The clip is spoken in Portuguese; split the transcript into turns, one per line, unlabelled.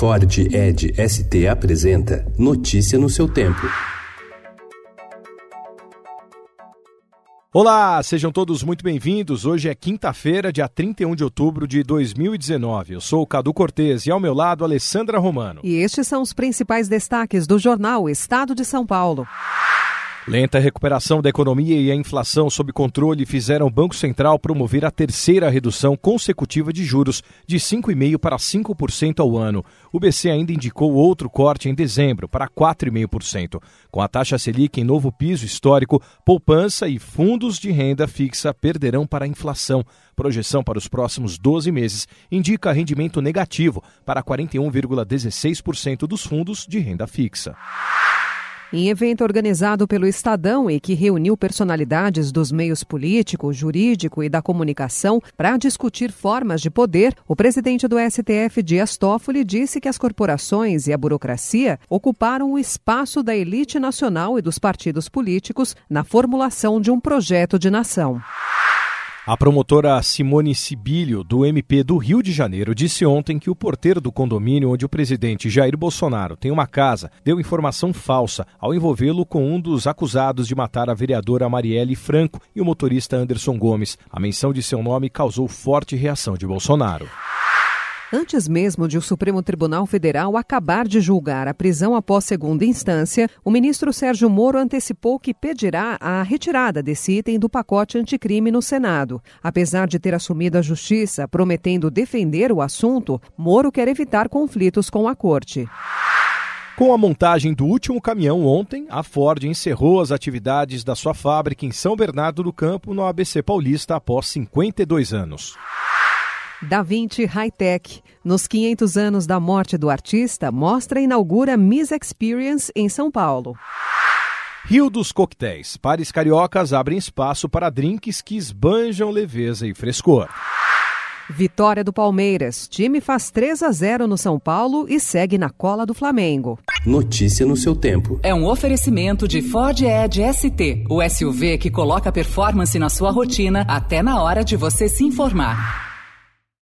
Ford Ed ST apresenta Notícia no seu tempo.
Olá, sejam todos muito bem-vindos. Hoje é quinta-feira, dia 31 de outubro de 2019. Eu sou o Cadu Cortês e ao meu lado, Alessandra Romano.
E estes são os principais destaques do jornal Estado de São Paulo.
Lenta recuperação da economia e a inflação sob controle fizeram o Banco Central promover a terceira redução consecutiva de juros, de 5,5% para 5% ao ano. O BC ainda indicou outro corte em dezembro, para 4,5%. Com a taxa Selic em novo piso histórico, poupança e fundos de renda fixa perderão para a inflação. Projeção para os próximos 12 meses indica rendimento negativo para 41,16% dos fundos de renda fixa.
Em evento organizado pelo Estadão e que reuniu personalidades dos meios político, jurídico e da comunicação para discutir formas de poder, o presidente do STF, Dias Toffoli, disse que as corporações e a burocracia ocuparam o espaço da elite nacional e dos partidos políticos na formulação de um projeto de nação.
A promotora Simone Sibilio, do MP do Rio de Janeiro, disse ontem que o porteiro do condomínio onde o presidente Jair Bolsonaro tem uma casa deu informação falsa ao envolvê-lo com um dos acusados de matar a vereadora Marielle Franco e o motorista Anderson Gomes. A menção de seu nome causou forte reação de Bolsonaro.
Antes mesmo de o Supremo Tribunal Federal acabar de julgar a prisão após segunda instância, o ministro Sérgio Moro antecipou que pedirá a retirada desse item do pacote anticrime no Senado. Apesar de ter assumido a justiça prometendo defender o assunto, Moro quer evitar conflitos com a corte.
Com a montagem do último caminhão ontem, a Ford encerrou as atividades da sua fábrica em São Bernardo do Campo, no ABC Paulista, após 52 anos.
Da Vinci High Tech, nos 500 anos da morte do artista, mostra e inaugura Miss Experience em São Paulo.
Rio dos Coquetéis. Pares cariocas abrem espaço para drinks que esbanjam leveza e frescor.
Vitória do Palmeiras. Time faz 3 a 0 no São Paulo e segue na cola do Flamengo.
Notícia no seu tempo.
É um oferecimento de Ford Edge ST, o SUV que coloca performance na sua rotina até na hora de você se informar.